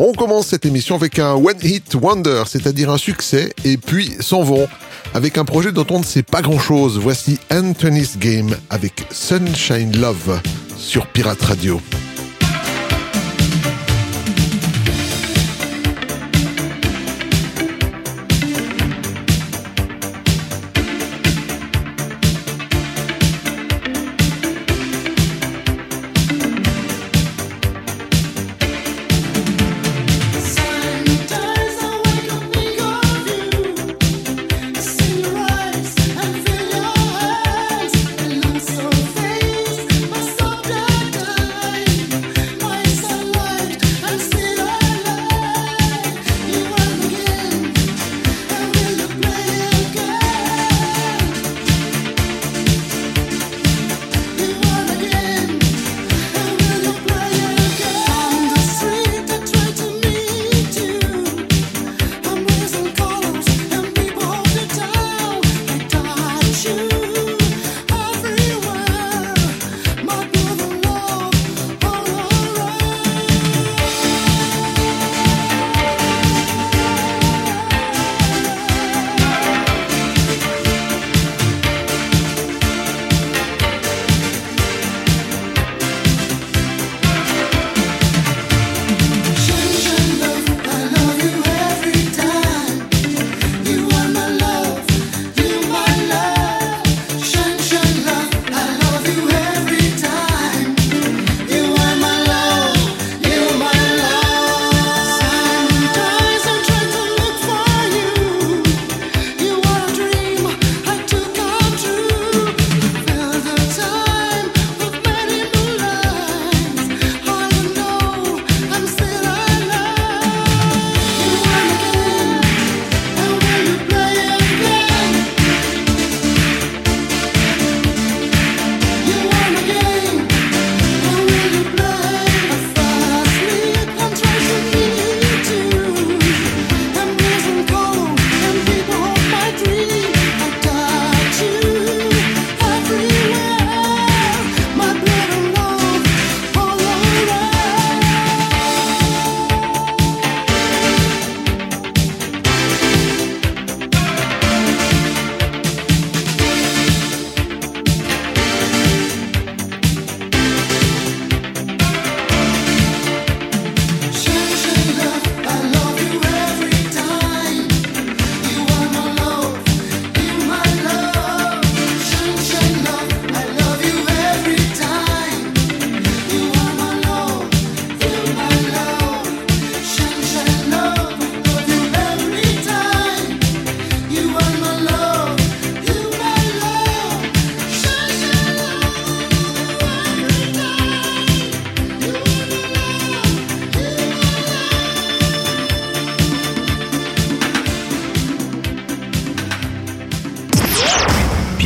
On commence cette émission avec un One Hit Wonder, c'est-à-dire un succès, et puis s'en vont avec un projet dont on ne sait pas grand-chose. Voici Anthony's Game avec Sunshine Love sur Pirate Radio.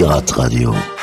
Pirate Radio.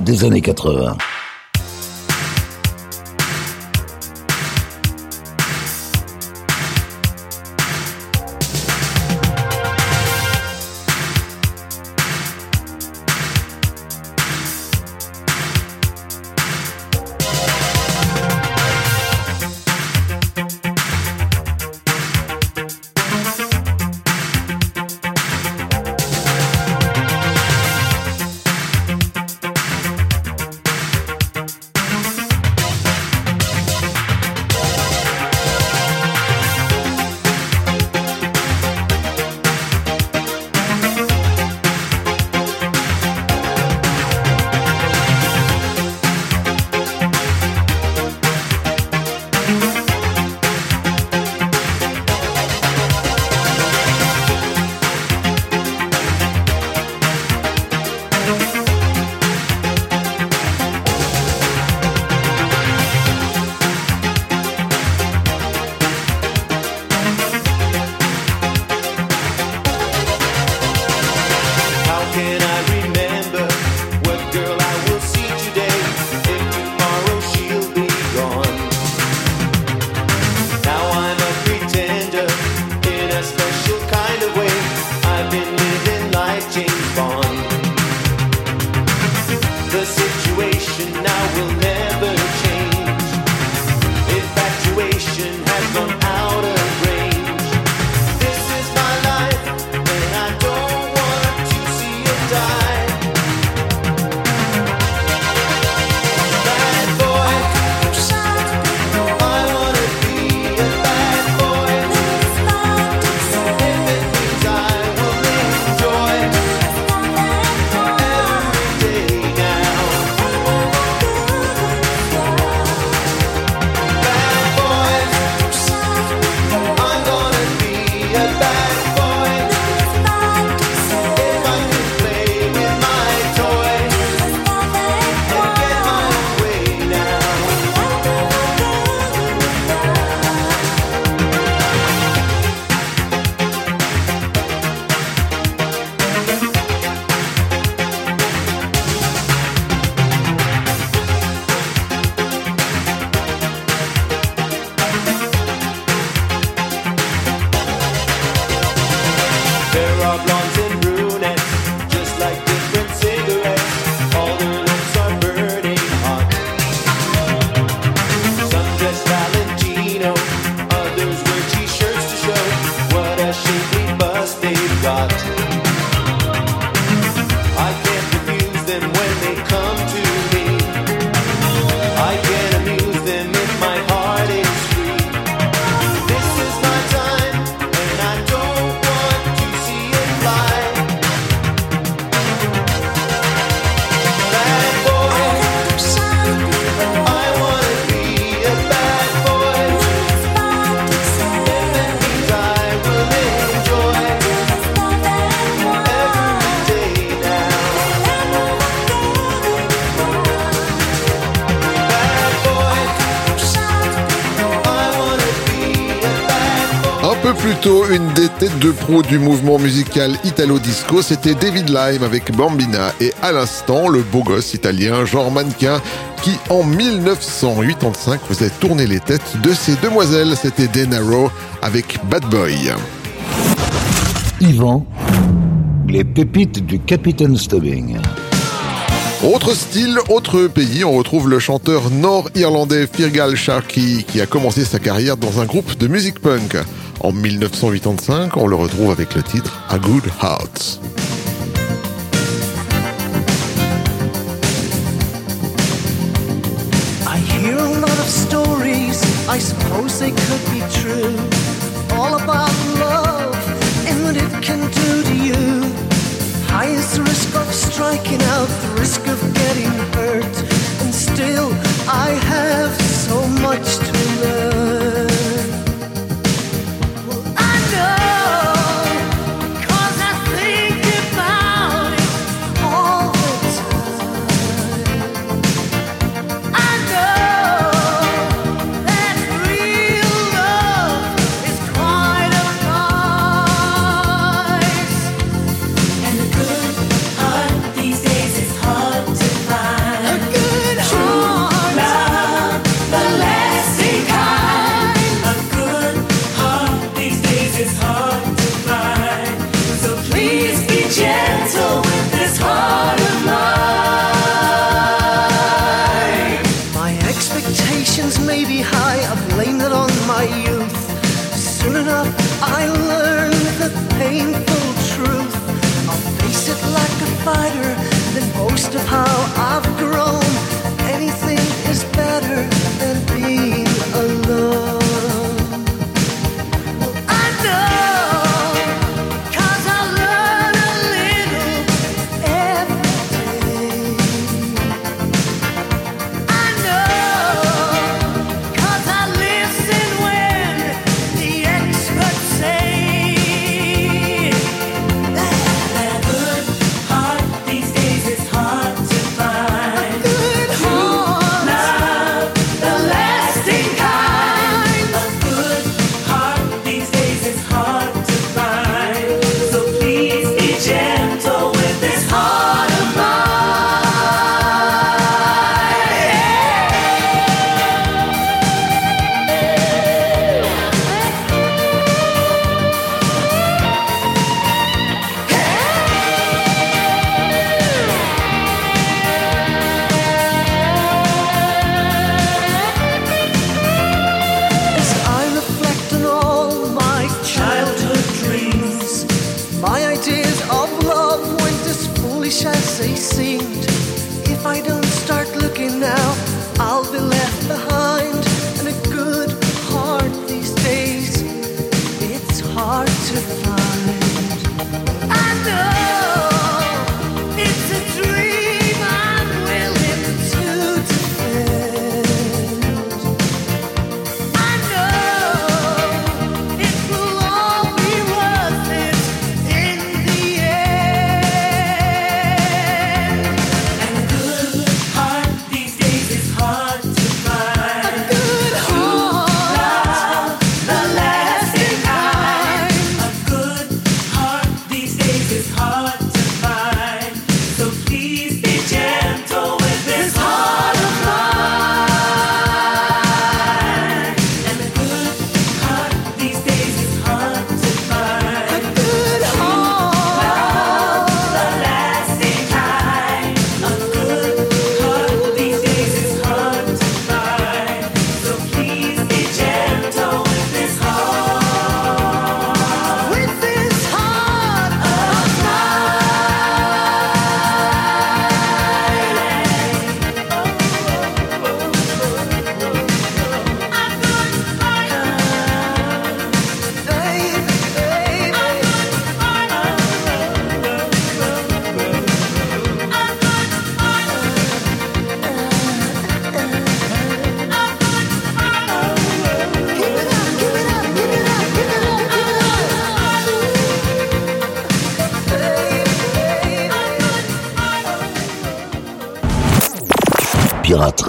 Des années 80. Du mouvement musical italo-disco, c'était David Lyme avec Bambina et à l'instant le beau gosse italien Jean Mannequin qui en 1985 faisait tourner les têtes de ces demoiselles. C'était Denaro avec Bad Boy. Yvan, les pépites du Capitaine Stubbing. Autre style, autre pays, on retrouve le chanteur nord-irlandais Firgal Sharkey qui a commencé sa carrière dans un groupe de musique punk. En 1985, on le retrouve avec le titre A Good Heart. I hear a lot of stories, I suppose they could be true. All about love and what it can do to you. High is the risk of striking out, the risk of getting hurt. And still, I have so much to learn.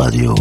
Radio.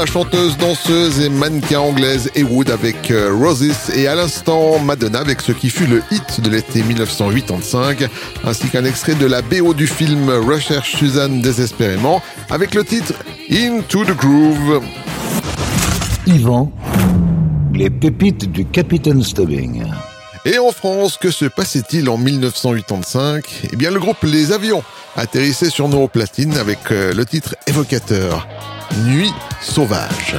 la chanteuse, danseuse et mannequin anglaise Haywood avec euh, Roses et à l'instant Madonna avec ce qui fut le hit de l'été 1985, ainsi qu'un extrait de la BO du film Recherche Suzanne désespérément avec le titre Into the Groove. Yvan, les pépites du Capitaine Stubbing. Et en France, que se passait-il en 1985 Eh bien, le groupe Les Avions atterrissait sur nos platines avec euh, le titre évocateur. Nuit sauvage.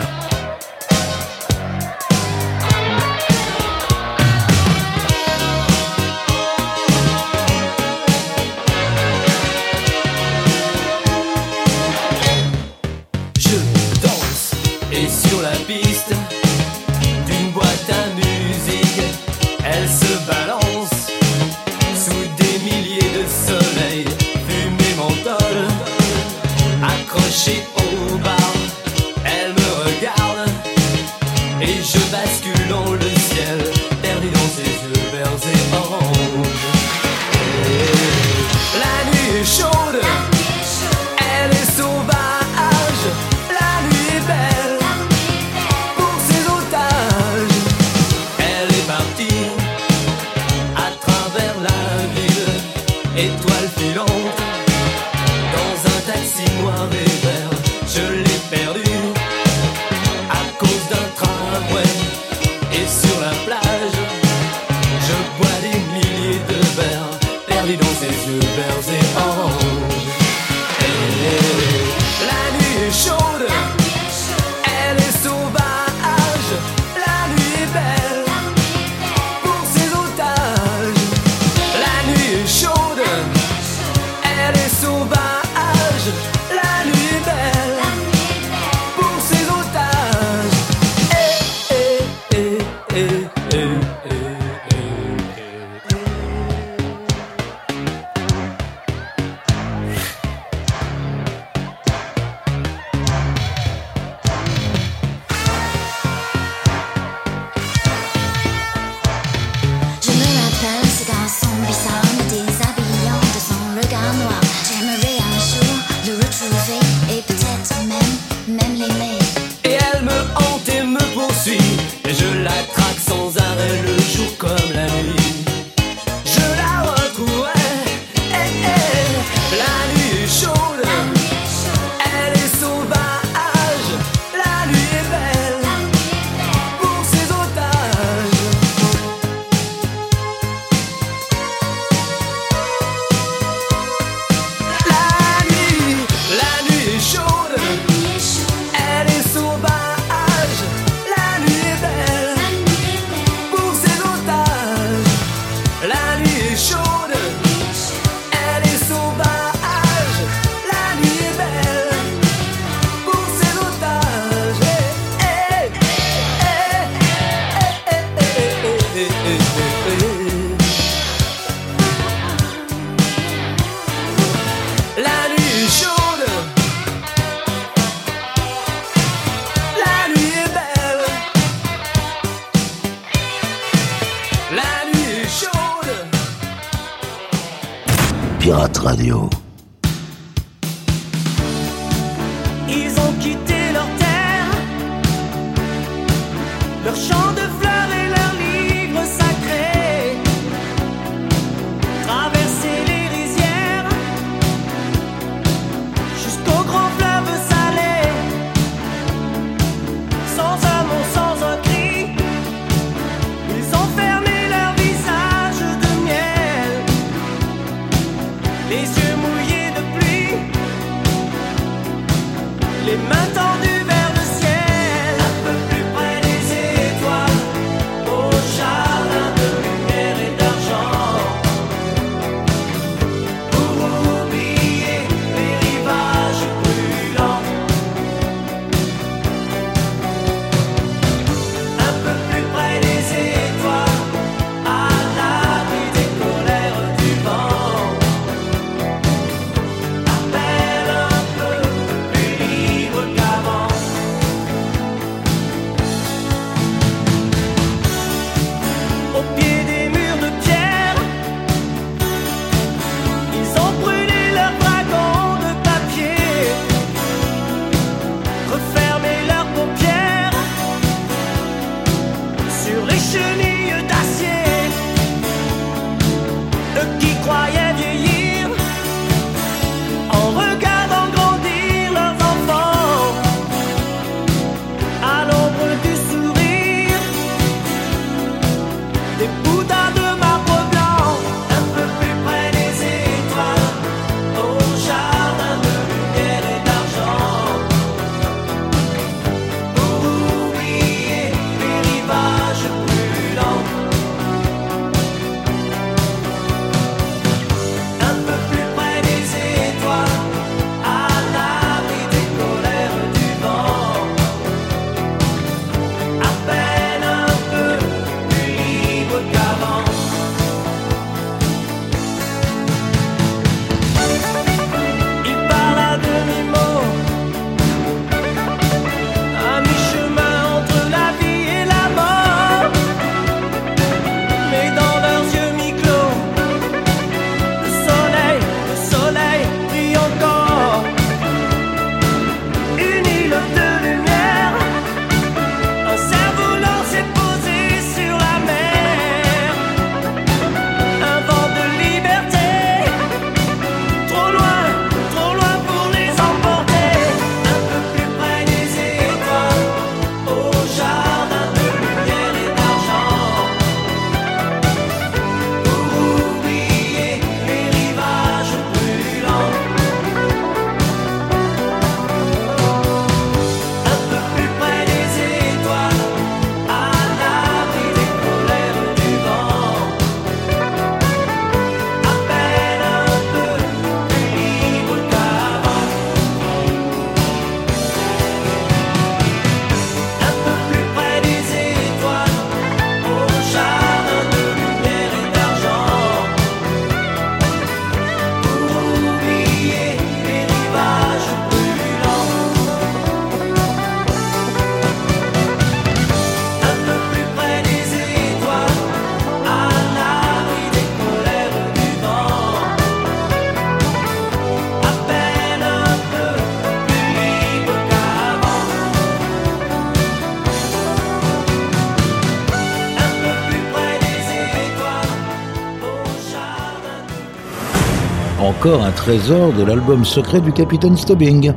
un trésor de l'album secret du capitaine Stubbing.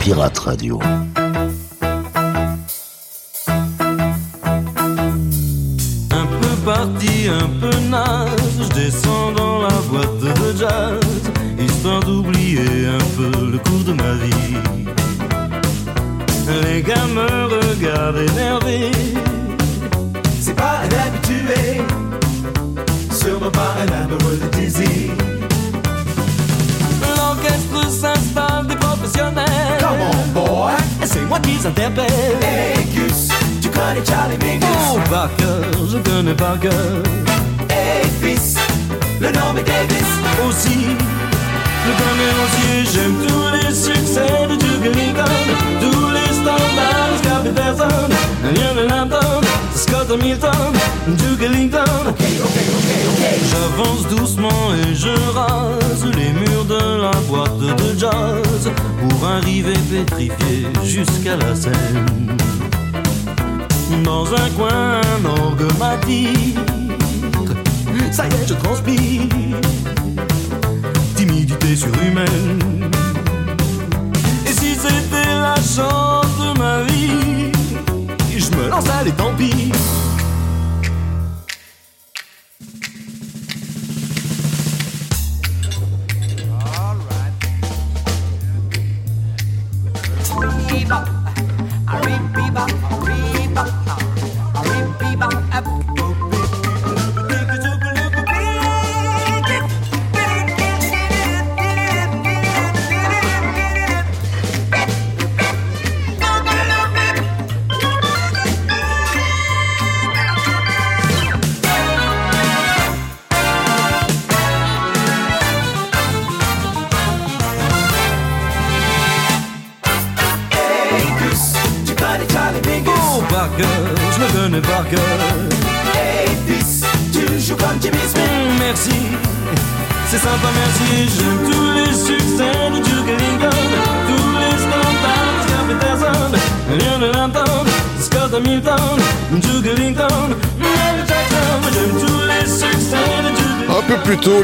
Pirate Radio. Un peu parti, un peu naze, je descends dans la boîte de jazz, histoire d'oublier un peu le cours de ma vie. Les gars me regardent énervés Moi is un hey, Gus, tu connais Charlie Mingus? Oh, Parker, je connais Parker Hey, fils, le nom est Davis. Aussi, Le connais aussi J'aime tous les succès de Duke Ellington. J'avance doucement et je rase les murs de la boîte de jazz pour arriver pétrifié jusqu'à la scène. Dans un coin, un orgue. Ça y est, je transpire. Timidité surhumaine. Et si c'était la chance? Je me lance les tant pis.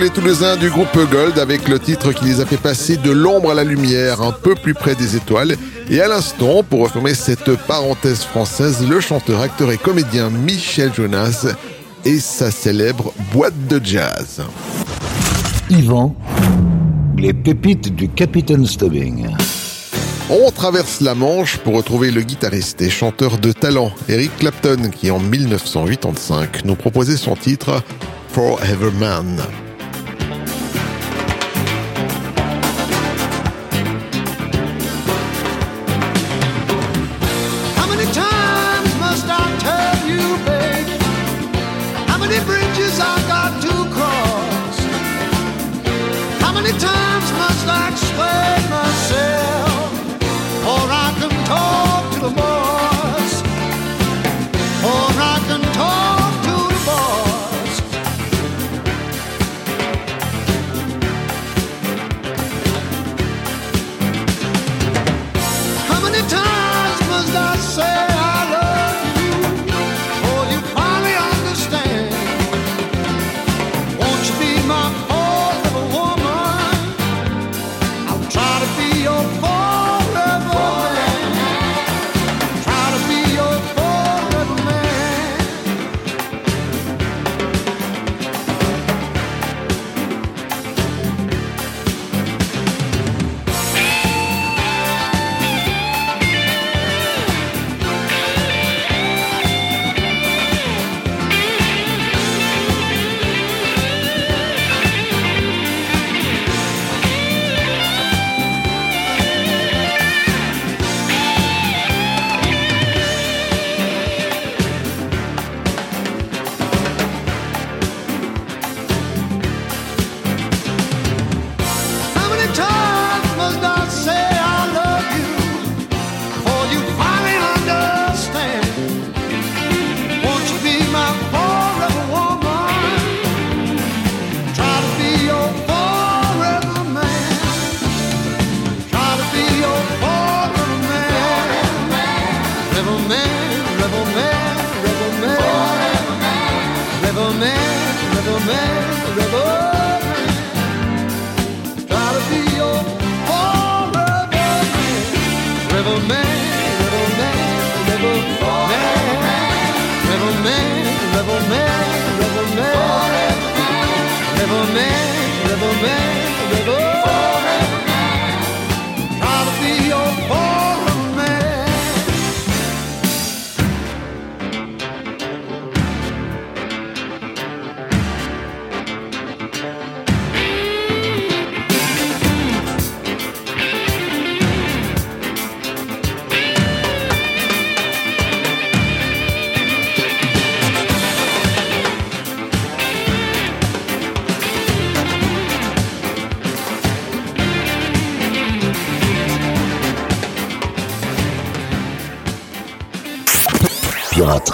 Les Toulousains du groupe Gold avec le titre qui les a fait passer de l'ombre à la lumière, un peu plus près des étoiles. Et à l'instant, pour refermer cette parenthèse française, le chanteur, acteur et comédien Michel Jonas et sa célèbre boîte de jazz. Yvan, les pépites du Capitaine Stubbing. On traverse la Manche pour retrouver le guitariste et chanteur de talent Eric Clapton qui en 1985 nous proposait son titre Forever Man.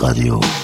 Radio.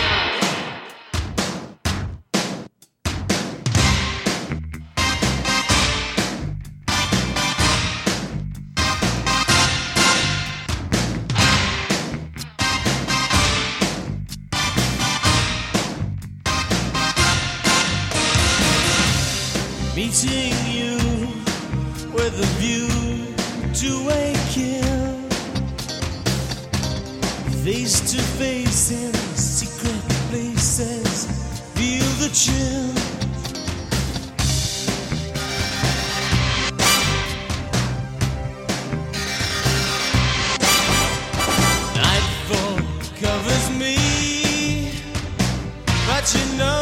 No.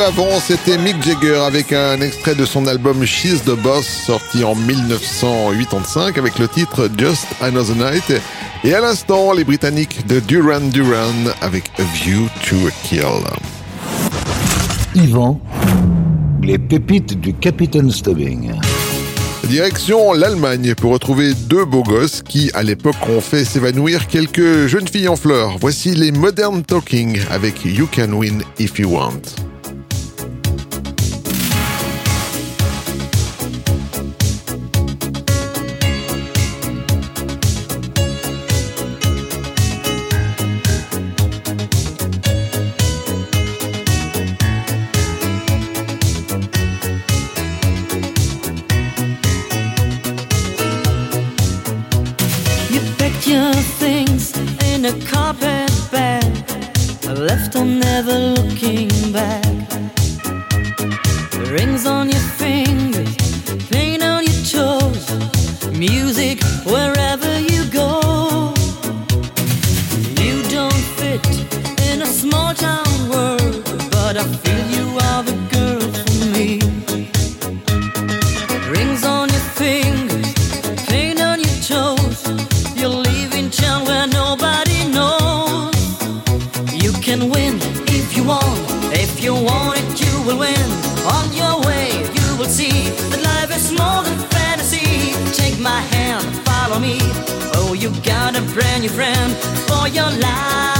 avant, c'était Mick Jagger avec un extrait de son album She's the Boss sorti en 1985 avec le titre Just Another Night. Et à l'instant, les Britanniques de Duran Duran avec A View to a Kill. Yvan, les pépites du Capitaine Stubbing. Direction l'Allemagne pour retrouver deux beaux gosses qui, à l'époque, ont fait s'évanouir quelques jeunes filles en fleurs. Voici les Modern Talking avec You Can Win If You Want. your life.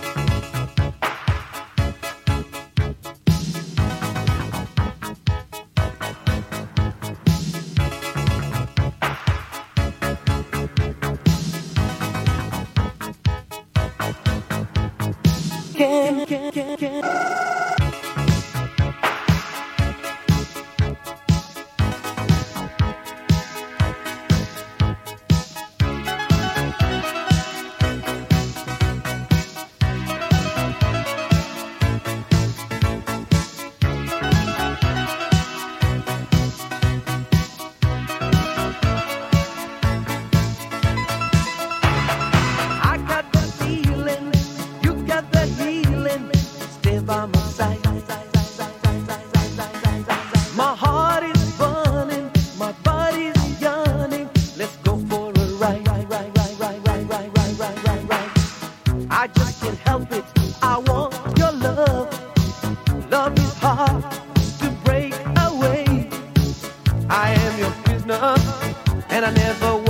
and I never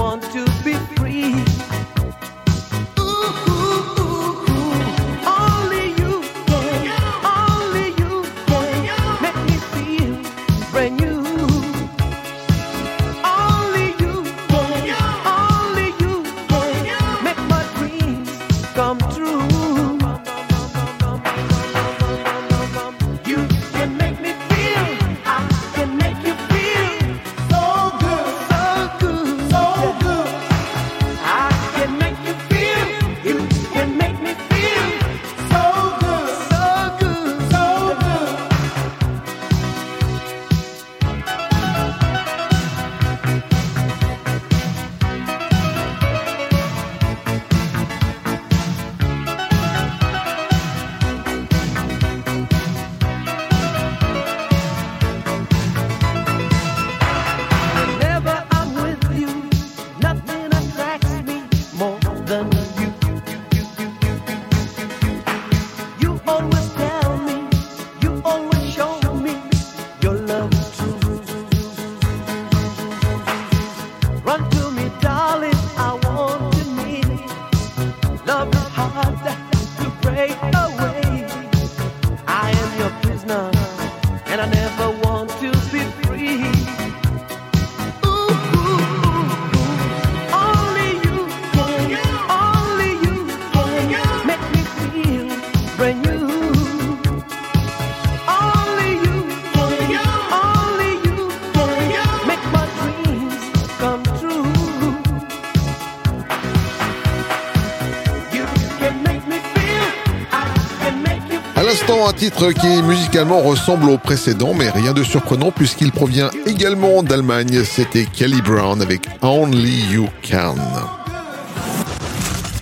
l'instant, un titre qui musicalement ressemble au précédent, mais rien de surprenant puisqu'il provient également d'Allemagne. C'était Kelly Brown avec Only You Can.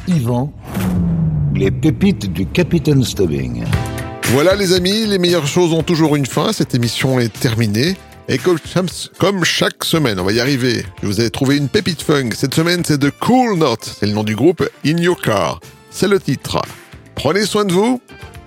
Yvan, les pépites du Capitaine Stubbing. Voilà les amis, les meilleures choses ont toujours une fin. Cette émission est terminée. Et comme, chaque semaine, on va y arriver. Je vous ai trouvé une pépite funk. Cette semaine, c'est The Cool Note. C'est le nom du groupe In Your Car. C'est le titre. Prenez soin de vous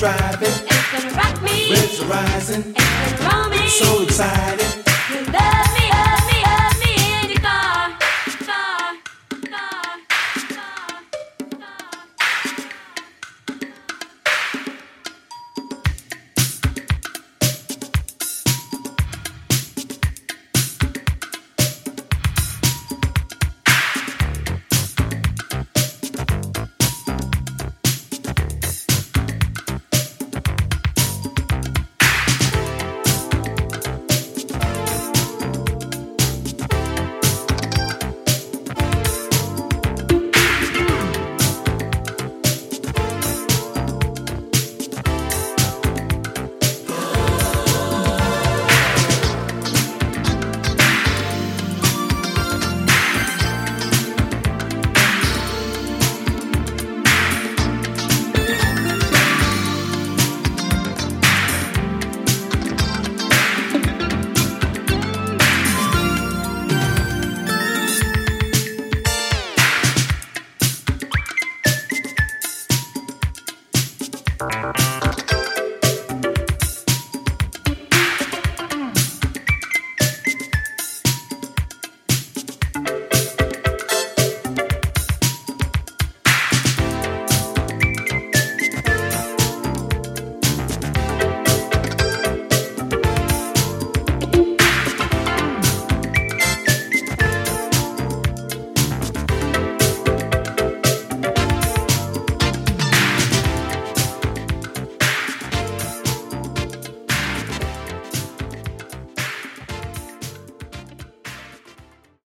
driving. It's gonna rock me. It's are rising. It's gonna roll me. So excited. You love me.